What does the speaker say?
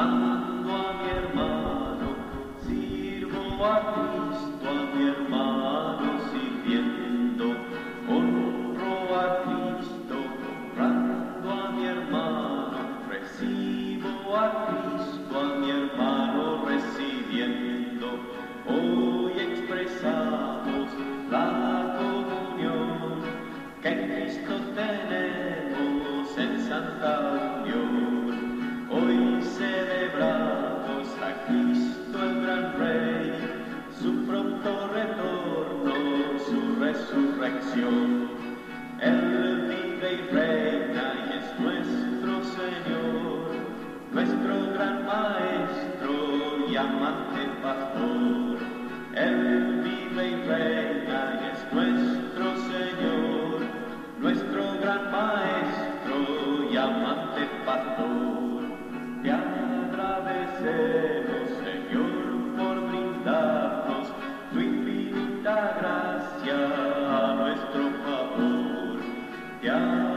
a mi hermano, sirvo a Cristo, a mi hermano sirviendo, honro a Cristo, honrando a mi hermano, recibo a Cristo, a mi hermano recibiendo, hoy expresamos la comunión que en Cristo tenemos en Santa pronto retorno, su resurrección. Él vive y reina y es nuestro Señor, nuestro gran Maestro y amante pastor. Él vive y reina y es nuestro Señor, nuestro gran Maestro y amante pastor. Te agradecemos, love.